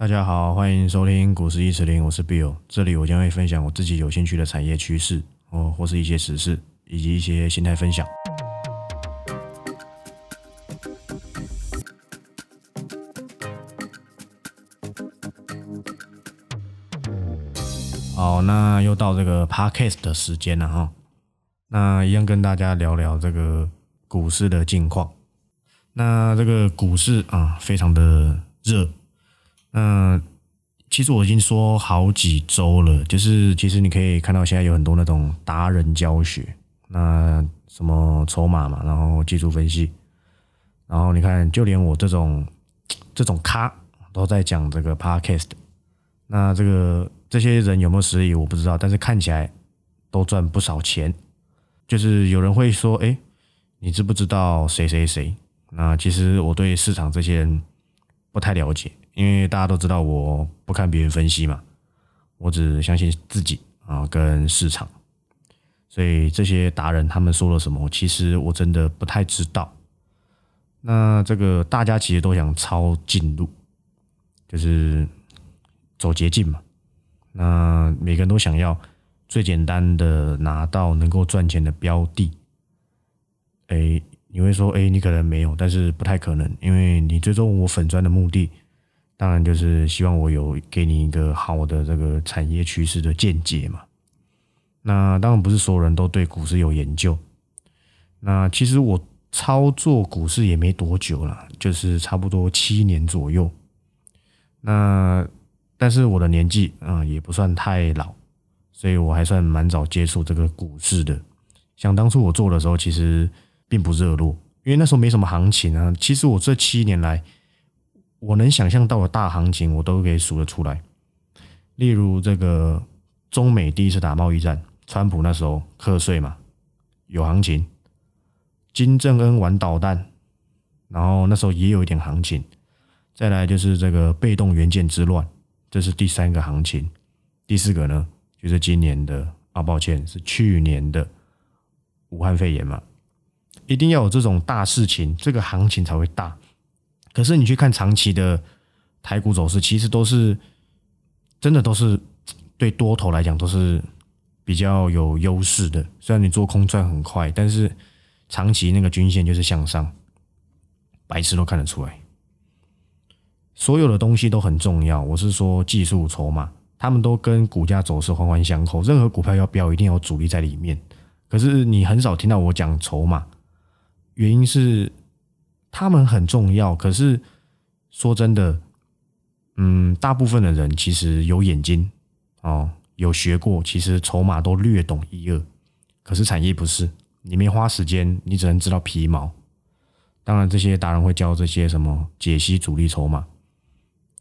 大家好，欢迎收听股市一词零，我是 Bill，这里我将会分享我自己有兴趣的产业趋势哦，或是一些时事，以及一些心态分享。好，那又到这个 Podcast 的时间了哈，那一样跟大家聊聊这个股市的近况。那这个股市啊，非常的热。嗯其实我已经说好几周了，就是其实你可以看到现在有很多那种达人教学，那什么筹码嘛，然后技术分析，然后你看就连我这种这种咖都在讲这个 podcast。那这个这些人有没有实力我不知道，但是看起来都赚不少钱。就是有人会说，哎，你知不知道谁谁谁？那其实我对市场这些人不太了解，因为大家都知道我不看别人分析嘛，我只相信自己啊跟市场，所以这些达人他们说了什么，其实我真的不太知道。那这个大家其实都想抄近路，就是走捷径嘛。那每个人都想要最简单的拿到能够赚钱的标的，哎。你会说，哎，你可能没有，但是不太可能，因为你最终我粉砖的目的，当然就是希望我有给你一个好的这个产业趋势的见解嘛。那当然不是所有人都对股市有研究。那其实我操作股市也没多久了，就是差不多七年左右。那但是我的年纪啊也不算太老，所以我还算蛮早接触这个股市的。想当初我做的时候，其实。并不热络，因为那时候没什么行情啊。其实我这七年来，我能想象到的大行情，我都可以数得出来。例如这个中美第一次打贸易战，川普那时候课税嘛，有行情；金正恩玩导弹，然后那时候也有一点行情。再来就是这个被动元件之乱，这是第三个行情。第四个呢，就是今年的啊，抱歉，是去年的武汉肺炎嘛。一定要有这种大事情，这个行情才会大。可是你去看长期的台股走势，其实都是真的都是对多头来讲都是比较有优势的。虽然你做空赚很快，但是长期那个均线就是向上，白痴都看得出来。所有的东西都很重要，我是说技术筹码，他们都跟股价走势环环相扣。任何股票要飙，一定有主力在里面。可是你很少听到我讲筹码。原因是他们很重要，可是说真的，嗯，大部分的人其实有眼睛哦，有学过，其实筹码都略懂一二。可是产业不是，你没花时间，你只能知道皮毛。当然，这些达人会教这些什么解析主力筹码，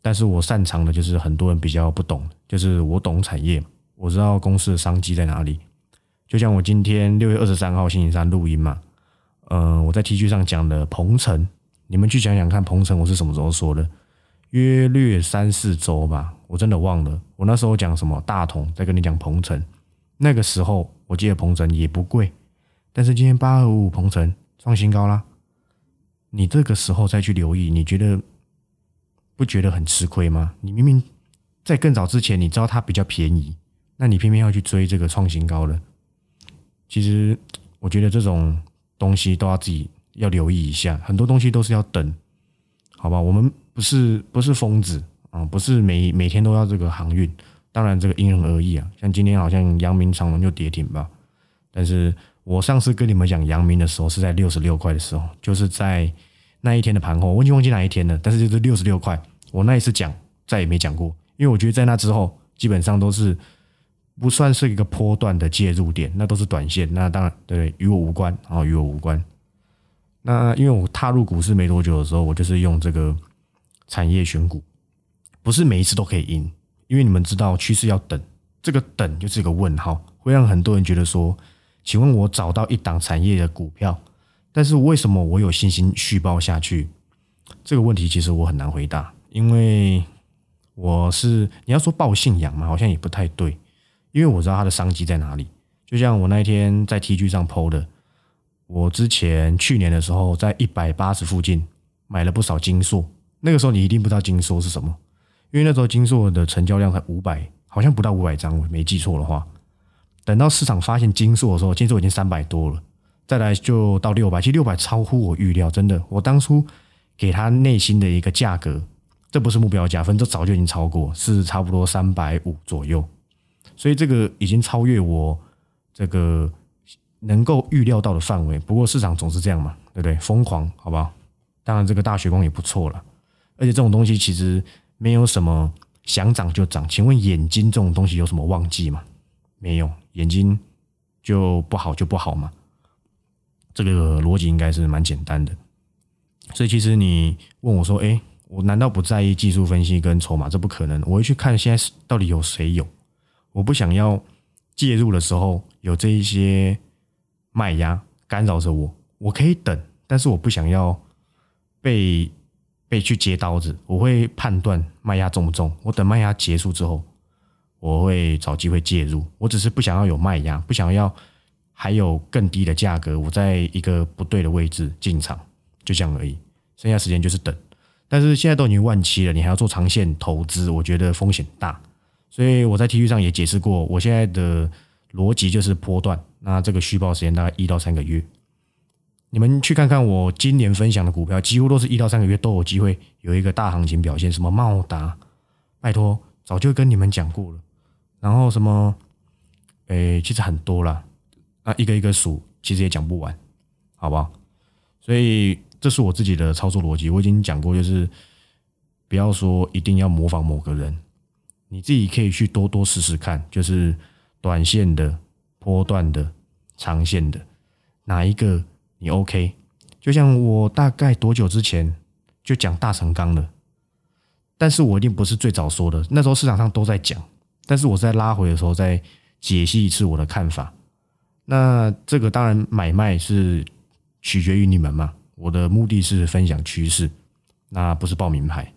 但是我擅长的就是很多人比较不懂，就是我懂产业，我知道公司的商机在哪里。就像我今天六月二十三号星期三录音嘛。嗯，我在 T 恤上讲的鹏程，你们去想想看，鹏程我是什么时候说的？约略三四周吧，我真的忘了。我那时候讲什么大同，在跟你讲鹏程，那个时候我记得鹏程也不贵，但是今天八二五五鹏程创新高啦。你这个时候再去留意，你觉得不觉得很吃亏吗？你明明在更早之前你知道它比较便宜，那你偏偏要去追这个创新高的，其实我觉得这种。东西都要自己要留意一下，很多东西都是要等，好吧？我们不是不是疯子啊，不是每每天都要这个航运，当然这个因人而异啊。像今天好像阳明长隆就跌停吧，但是我上次跟你们讲阳明的时候是在六十六块的时候，就是在那一天的盘后，我已经忘记哪一天了，但是就是六十六块，我那一次讲再也没讲过，因为我觉得在那之后基本上都是。不算是一个波段的介入点，那都是短线。那当然，对，与我无关啊，与我无关。那因为我踏入股市没多久的时候，我就是用这个产业选股，不是每一次都可以赢，因为你们知道趋势要等，这个等就是一个问号，会让很多人觉得说，请问我找到一档产业的股票，但是为什么我有信心续报下去？这个问题其实我很难回答，因为我是你要说报信仰嘛，好像也不太对。因为我知道它的商机在哪里，就像我那一天在 T G 上 PO 的，我之前去年的时候在一百八十附近买了不少金硕，那个时候你一定不知道金硕是什么，因为那时候金硕的成交量才五百，好像不到五百张，我没记错的话。等到市场发现金硕的时候，金硕已经三百多了，再来就到六百，其实六百超乎我预料，真的。我当初给他内心的一个价格，这不是目标价，分这早就已经超过，是差不多三百五左右，所以这个已经超越我这个能够预料到的范围。不过市场总是这样嘛，对不对？疯狂，好不好？当然，这个大雪光也不错了，而且这种东西其实没有什么想涨就涨。请问眼睛这种东西有什么旺季吗？没有。眼睛就不好就不好嘛，这个逻辑应该是蛮简单的。所以其实你问我说：“哎，我难道不在意技术分析跟筹码？这不可能。我会去看现在到底有谁有。我不想要介入的时候有这一些卖压干扰着我。我可以等，但是我不想要被被去接刀子。我会判断卖压重不重。我等卖压结束之后。”我会找机会介入，我只是不想要有卖压，不想要还有更低的价格，我在一个不对的位置进场，就这样而已。剩下时间就是等，但是现在都已经万七了，你还要做长线投资，我觉得风险大。所以我在 T 恤上也解释过，我现在的逻辑就是波段，那这个续报时间大概一到三个月。你们去看看我今年分享的股票，几乎都是一到三个月都有机会有一个大行情表现。什么茂达，拜托，早就跟你们讲过了。然后什么？诶，其实很多了，那一个一个数，其实也讲不完，好不好？所以这是我自己的操作逻辑，我已经讲过，就是不要说一定要模仿某个人，你自己可以去多多试试看，就是短线的、波段的、长线的，哪一个你 OK？就像我大概多久之前就讲大成钢了，但是我一定不是最早说的，那时候市场上都在讲。但是我在拉回的时候再解析一次我的看法。那这个当然买卖是取决于你们嘛。我的目的是分享趋势，那不是报名牌。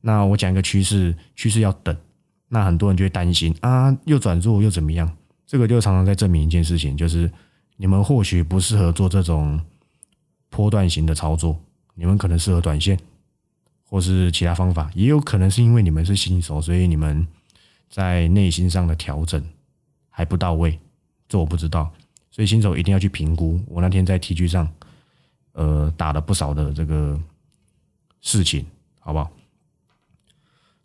那我讲一个趋势，趋势要等。那很多人就会担心啊，又转弱又怎么样？这个就常常在证明一件事情，就是你们或许不适合做这种波段型的操作，你们可能适合短线，或是其他方法。也有可能是因为你们是新手，所以你们。在内心上的调整还不到位，这我不知道，所以新手一定要去评估。我那天在 T G 上，呃，打了不少的这个事情，好不好？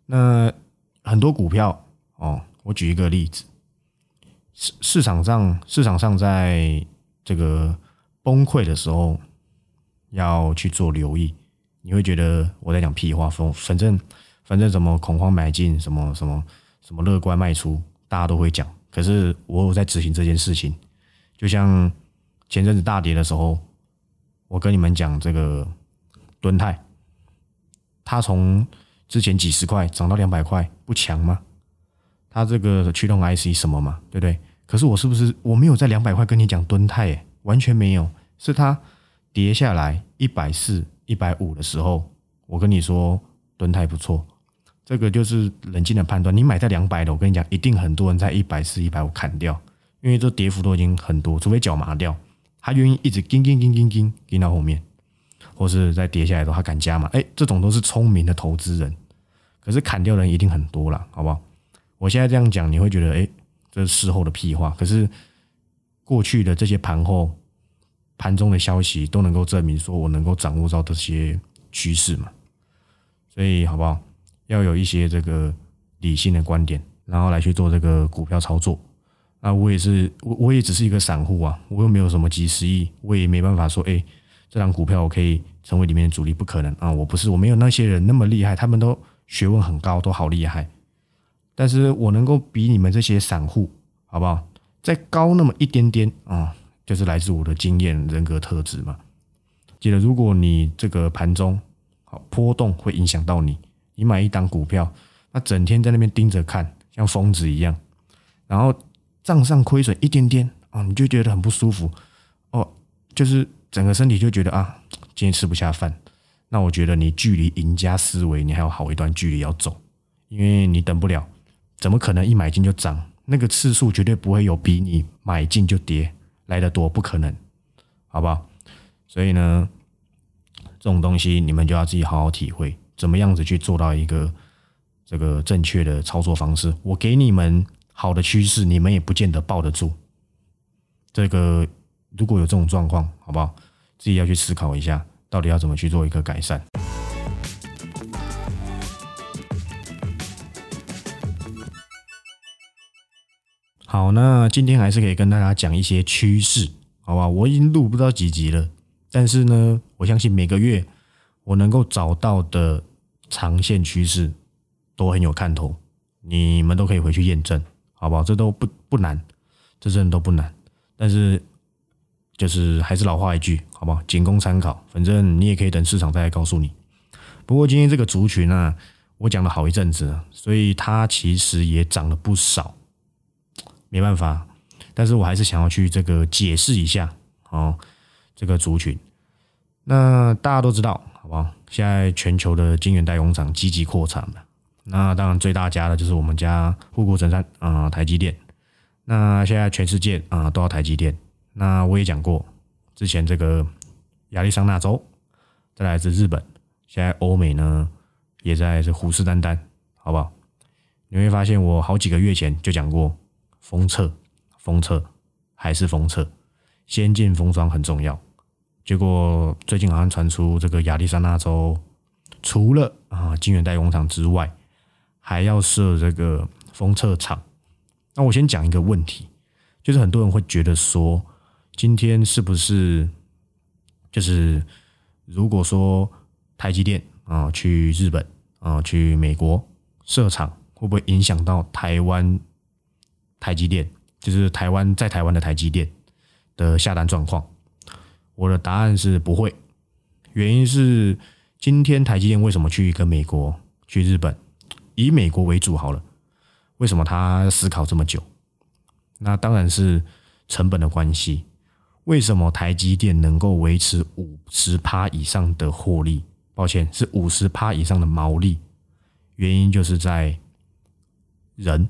那很多股票哦，我举一个例子，市市场上市场上在这个崩溃的时候要去做留意，你会觉得我在讲屁话，反反正反正什么恐慌买进，什么什么。什么乐观卖出，大家都会讲。可是我有在执行这件事情，就像前阵子大跌的时候，我跟你们讲这个蹲泰，它从之前几十块涨到两百块，不强吗？它这个驱动 IC 什么嘛，对不对？可是我是不是我没有在两百块跟你讲蹲态？哎，完全没有，是它跌下来一百四、一百五的时候，我跟你说蹲态不错。这个就是冷静的判断。你买在两百的，我跟你讲，一定很多人在一百四、一百五砍掉，因为这跌幅都已经很多，除非脚麻掉，他愿意一直盯盯盯盯盯盯到后面，或是在跌下来的话，他敢加嘛？哎，这种都是聪明的投资人。可是砍掉人一定很多了，好不好？我现在这样讲，你会觉得哎，这是事后的屁话。可是过去的这些盘后、盘中的消息都能够证明，说我能够掌握到这些趋势嘛？所以好不好？要有一些这个理性的观点，然后来去做这个股票操作。那我也是，我我也只是一个散户啊，我又没有什么几十亿，我也没办法说，哎，这张股票我可以成为里面的主力，不可能啊！我不是，我没有那些人那么厉害，他们都学问很高，都好厉害。但是我能够比你们这些散户，好不好？再高那么一点点啊，就是来自我的经验、人格特质嘛。记得，如果你这个盘中好波动会影响到你。你买一档股票，那整天在那边盯着看，像疯子一样，然后账上亏损一点点啊，你就觉得很不舒服哦，就是整个身体就觉得啊，今天吃不下饭。那我觉得你距离赢家思维，你还有好一段距离要走，因为你等不了，怎么可能一买进就涨？那个次数绝对不会有比你买进就跌来的多，不可能，好不好？所以呢，这种东西你们就要自己好好体会。怎么样子去做到一个这个正确的操作方式。我给你们好的趋势，你们也不见得抱得住。这个如果有这种状况，好不好？自己要去思考一下，到底要怎么去做一个改善。好，那今天还是可以跟大家讲一些趋势，好吧？我已经录不知道几集了，但是呢，我相信每个月我能够找到的长线趋势都很有看头，你们都可以回去验证，好不好？这都不不难，这真的都不难。但是就是还是老话一句，好不好？仅供参考，反正你也可以等市场再来告诉你。不过今天这个族群呢，我讲了好一阵子，所以它其实也涨了不少。没办法，但是我还是想要去这个解释一下哦，这个族群。那大家都知道，好不好？现在全球的晶圆代工厂积极扩产嘛，那当然最大家的就是我们家护国神山啊，台积电。那现在全世界啊都要台积电。那我也讲过，之前这个亚利桑那州，再来自日本，现在欧美呢也在这虎视眈眈，好不好？你会发现我好几个月前就讲过。封测，封测还是封测，先进封装很重要。结果最近好像传出这个亚利桑那州除了啊晶圆代工厂之外，还要设这个封测厂。那我先讲一个问题，就是很多人会觉得说，今天是不是就是如果说台积电啊去日本啊去美国设厂，会不会影响到台湾？台积电就是台湾在台湾的台积电的下单状况，我的答案是不会。原因是今天台积电为什么去跟美国、去日本，以美国为主好了？为什么他思考这么久？那当然是成本的关系。为什么台积电能够维持五十趴以上的获利？抱歉，是五十趴以上的毛利。原因就是在人。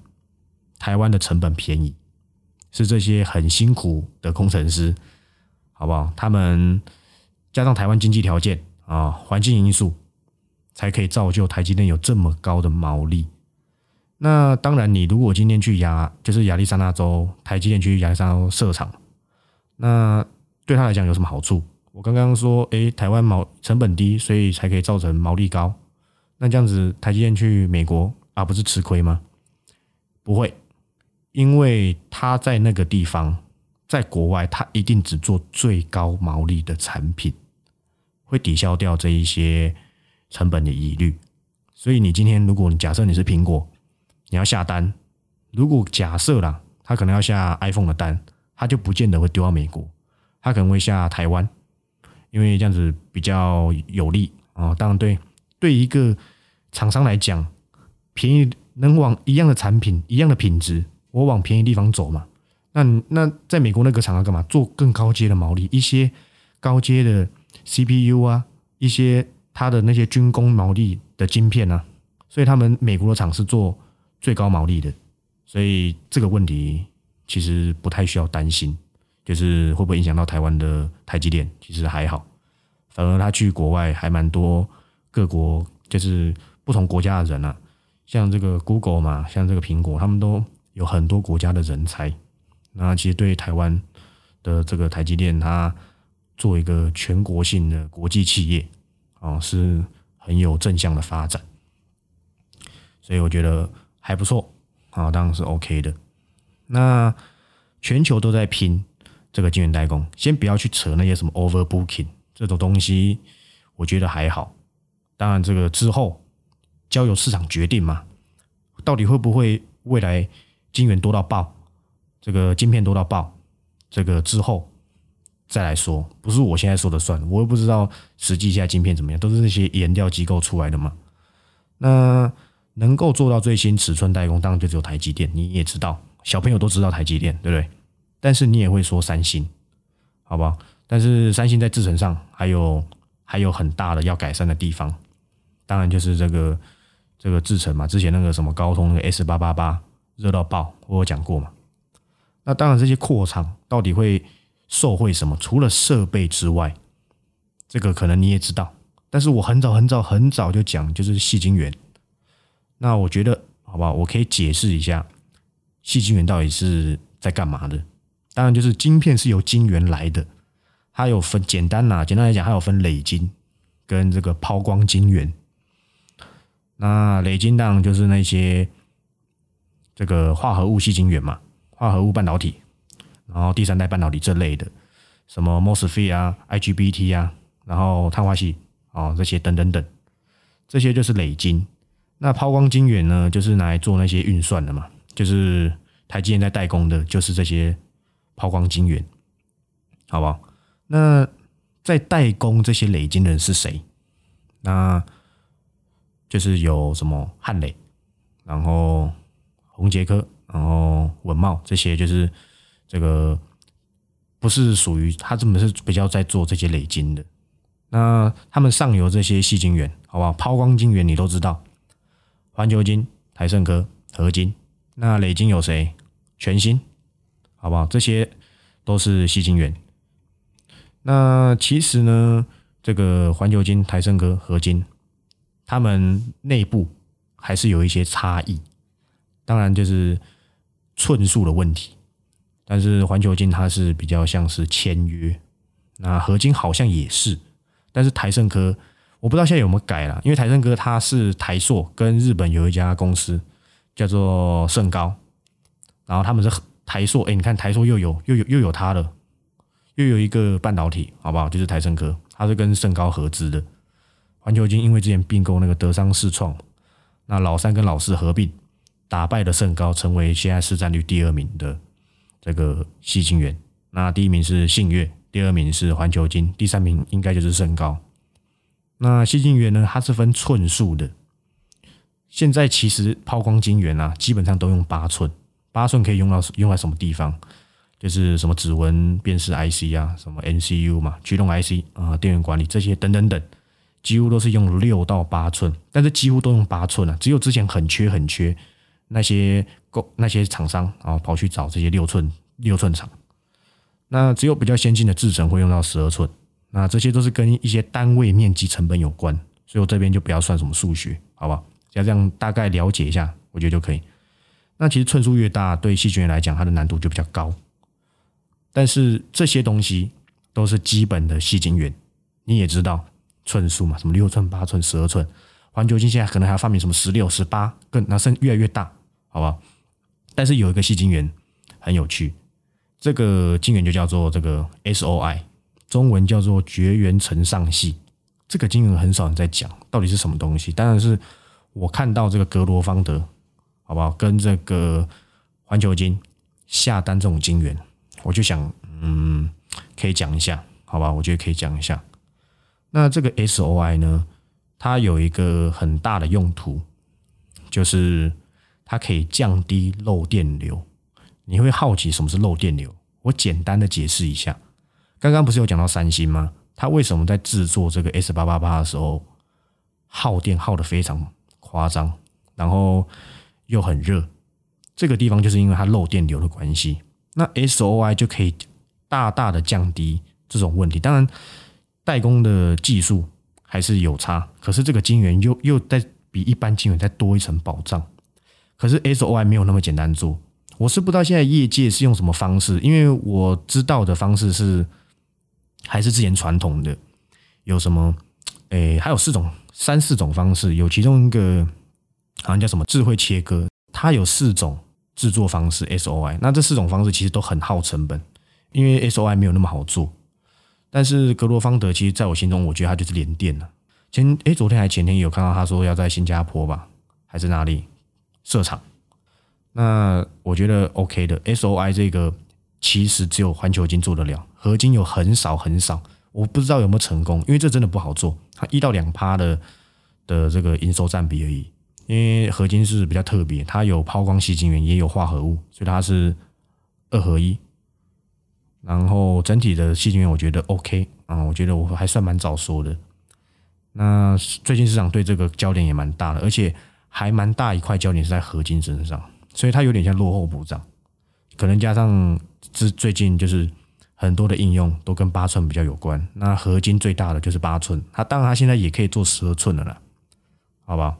台湾的成本便宜，是这些很辛苦的工程师，好不好？他们加上台湾经济条件啊，环境因素，才可以造就台积电有这么高的毛利。那当然，你如果今天去亚，就是亚利桑那州台积电去亚利桑那州设厂，那对他来讲有什么好处？我刚刚说，诶，台湾毛成本低，所以才可以造成毛利高。那这样子，台积电去美国啊，不是吃亏吗？不会。因为他在那个地方，在国外，他一定只做最高毛利的产品，会抵消掉这一些成本的疑虑。所以，你今天如果你假设你是苹果，你要下单，如果假设啦，他可能要下 iPhone 的单，他就不见得会丢到美国，他可能会下台湾，因为这样子比较有利啊。当然，对对一个厂商来讲，便宜能往一样的产品、一样的品质。我往便宜地方走嘛，那那在美国那个厂要干嘛？做更高阶的毛利，一些高阶的 CPU 啊，一些它的那些军工毛利的晶片啊，所以他们美国的厂是做最高毛利的，所以这个问题其实不太需要担心，就是会不会影响到台湾的台积电？其实还好，反而他去国外还蛮多各国，就是不同国家的人啊，像这个 Google 嘛，像这个苹果，他们都。有很多国家的人才，那其实对台湾的这个台积电，它做一个全国性的国际企业，啊，是很有正向的发展，所以我觉得还不错，啊，当然是 OK 的。那全球都在拼这个晶圆代工，先不要去扯那些什么 overbooking 这种东西，我觉得还好。当然，这个之后交由市场决定嘛，到底会不会未来。晶圆多到爆，这个晶片多到爆，这个之后再来说，不是我现在说的算，我又不知道实际现在晶片怎么样，都是那些研调机构出来的嘛。那能够做到最新尺寸代工，当然就只有台积电。你也知道，小朋友都知道台积电，对不对？但是你也会说三星，好不好？但是三星在制程上还有还有很大的要改善的地方，当然就是这个这个制程嘛。之前那个什么高通那个 S 八八八。热到爆，我有讲过嘛？那当然，这些扩厂到底会受惠什么？除了设备之外，这个可能你也知道。但是我很早很早很早就讲，就是细晶圆。那我觉得，好不好？我可以解释一下细晶圆到底是在干嘛的。当然，就是晶片是由晶圆来的，它有分简单呐，简单来讲，它有分磊晶跟这个抛光晶圆。那磊晶当然就是那些这个化合物细晶圆嘛，化合物半导体，然后第三代半导体这类的，什么 MOSFET 啊、IGBT 啊，然后碳化系啊这些等等等，这些就是磊晶。那抛光晶圆呢，就是拿来做那些运算的嘛，就是台积电在代工的，就是这些抛光晶圆，好不好？那在代工这些磊晶的人是谁？那就是有什么汉磊，然后宏杰科，然后文茂这些，就是这个不是属于他，这么是比较在做这些磊晶的。那他们上游这些细晶圆，好不好？抛光晶圆你都知道，环球晶、台盛科、合金。那磊金有谁？全新，好不好？这些都是吸金源。那其实呢，这个环球金、台盛科、合金。他们内部还是有一些差异，当然就是寸数的问题。但是环球金它是比较像是签约，那合金好像也是，但是台盛科我不知道现在有没有改了，因为台盛科它是台硕跟日本有一家公司叫做盛高，然后他们是台硕，哎，你看台硕又有又有又有它的，又有一个半导体，好不好？就是台盛科，它是跟盛高合资的。环球金因为之前并购那个德商世创，那老三跟老四合并，打败了盛高，成为现在市占率第二名的这个细晶圆。那第一名是信越，第二名是环球金，第三名应该就是盛高。那细晶圆呢，它是分寸数的。现在其实抛光晶圆啊，基本上都用八寸，八寸可以用到用在什么地方？就是什么指纹辨识 IC 啊，什么 NCU 嘛，驱动 IC 啊，电源管理这些等等等。几乎都是用六到八寸，但是几乎都用八寸啊，只有之前很缺很缺那些购那些厂商啊，跑去找这些六寸六寸厂。那只有比较先进的制程会用到十二寸。那这些都是跟一些单位面积成本有关，所以我这边就不要算什么数学，好吧？只要这样大概了解一下，我觉得就可以。那其实寸数越大，对细菌来讲，它的难度就比较高。但是这些东西都是基本的细晶圆，你也知道。寸数嘛，什么六寸、八寸、十二寸，环球金现在可能还要发明什么十六、十八，更那甚越来越大，好不好？但是有一个细晶圆很有趣，这个晶圆就叫做这个 SOI，中文叫做绝缘层上系。这个晶圆很少人在讲，到底是什么东西？当然是我看到这个格罗方德，好不好？跟这个环球金下单这种晶圆，我就想，嗯，可以讲一下，好吧？我觉得可以讲一下。那这个 SOI 呢？它有一个很大的用途，就是它可以降低漏电流。你会好奇什么是漏电流？我简单的解释一下。刚刚不是有讲到三星吗？它为什么在制作这个 S 八八八的时候耗电耗的非常夸张，然后又很热？这个地方就是因为它漏电流的关系。那 SOI 就可以大大的降低这种问题。当然。代工的技术还是有差，可是这个晶圆又又在比一般晶圆再多一层保障。可是 SOI 没有那么简单做，我是不知道现在业界是用什么方式，因为我知道的方式是还是之前传统的，有什么诶，还有四种三四种方式，有其中一个好像叫什么智慧切割，它有四种制作方式 SOI，那这四种方式其实都很耗成本，因为 SOI 没有那么好做。但是格罗方德其实在我心中，我觉得他就是连电了。前诶，昨天还前天有看到他说要在新加坡吧，还是哪里设厂？那我觉得 OK 的。SOI 这个其实只有环球金做得了，合金有很少很少，我不知道有没有成功，因为这真的不好做。它一到两趴的的这个营收占比而已。因为合金是比较特别，它有抛光细晶圆，也有化合物，所以它是二合一。然后整体的细菌我觉得 OK 啊，我觉得我还算蛮早说的。那最近市场对这个焦点也蛮大的，而且还蛮大一块焦点是在合金身上，所以它有点像落后补涨。可能加上这最近就是很多的应用都跟八寸比较有关，那合金最大的就是八寸，它当然它现在也可以做十二寸的了，好吧？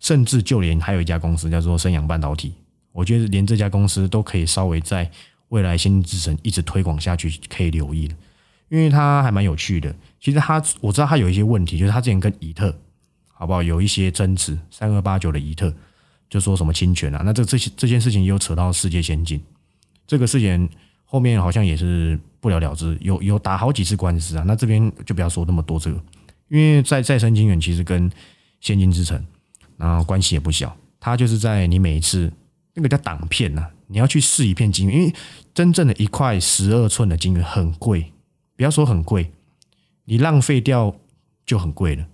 甚至就连还有一家公司叫做升阳半导体，我觉得连这家公司都可以稍微在未来先进制程一直推广下去，可以留意的，因为它还蛮有趣的。其实它我知道它有一些问题，就是它之前跟以特好不好有一些争执，三二八九的以特就说什么侵权啊，那这这些这件事情又扯到世界先进，这个事情后面好像也是不了了之，有有打好几次官司啊。那这边就不要说那么多这个，因为在再生金源其实跟现金之城。然后关系也不小，它就是在你每一次那个叫挡片呐，你要去试一片晶圆，因为真正的一块十二寸的金源很贵，不要说很贵，你浪费掉就很贵了。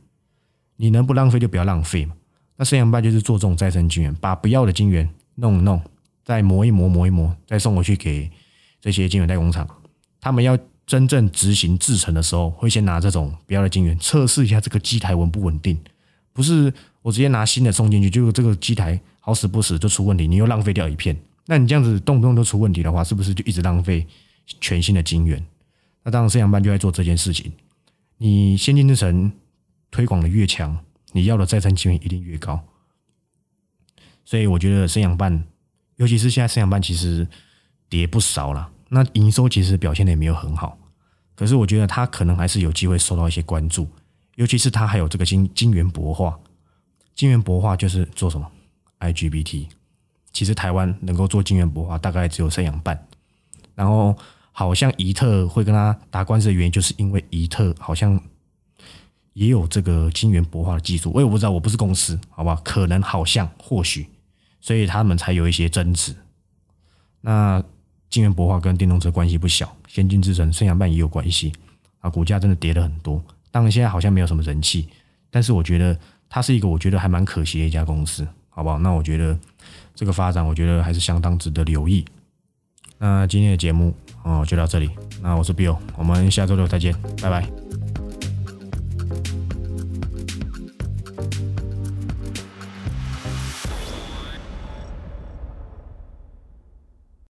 你能不浪费就不要浪费嘛。那升阳半就是做这种再生金源，把不要的金源弄一弄，再磨一磨磨一磨，再送回去给这些晶圆代工厂。他们要真正执行制程的时候，会先拿这种不要的晶圆测试一下这个机台稳不稳定，不是。我直接拿新的送进去，就这个机台好死不死就出问题，你又浪费掉一片。那你这样子动不动都出问题的话，是不是就一直浪费全新的晶圆？那当然，摄阳班就在做这件事情。你先进制程推广的越强，你要的再生晶圆一定越高。所以我觉得升阳办，尤其是现在升阳办其实跌不少了，那营收其实表现的也没有很好。可是我觉得它可能还是有机会受到一些关注，尤其是它还有这个金金圆博化。金圆博化就是做什么？IGBT，其实台湾能够做金圆博化，大概只有三阳半。然后好像怡特会跟他打官司的原因，就是因为怡特好像也有这个金圆博化的技术，我也不知道，我不是公司，好吧？可能好像或许，所以他们才有一些争执。那晶圆博化跟电动车关系不小，先进制程、三阳半也有关系啊。股价真的跌了很多，当然现在好像没有什么人气，但是我觉得。它是一个我觉得还蛮可惜的一家公司，好不好？那我觉得这个发展，我觉得还是相当值得留意。那今天的节目哦就到这里，那我是 Bill，我们下周六再见，拜拜。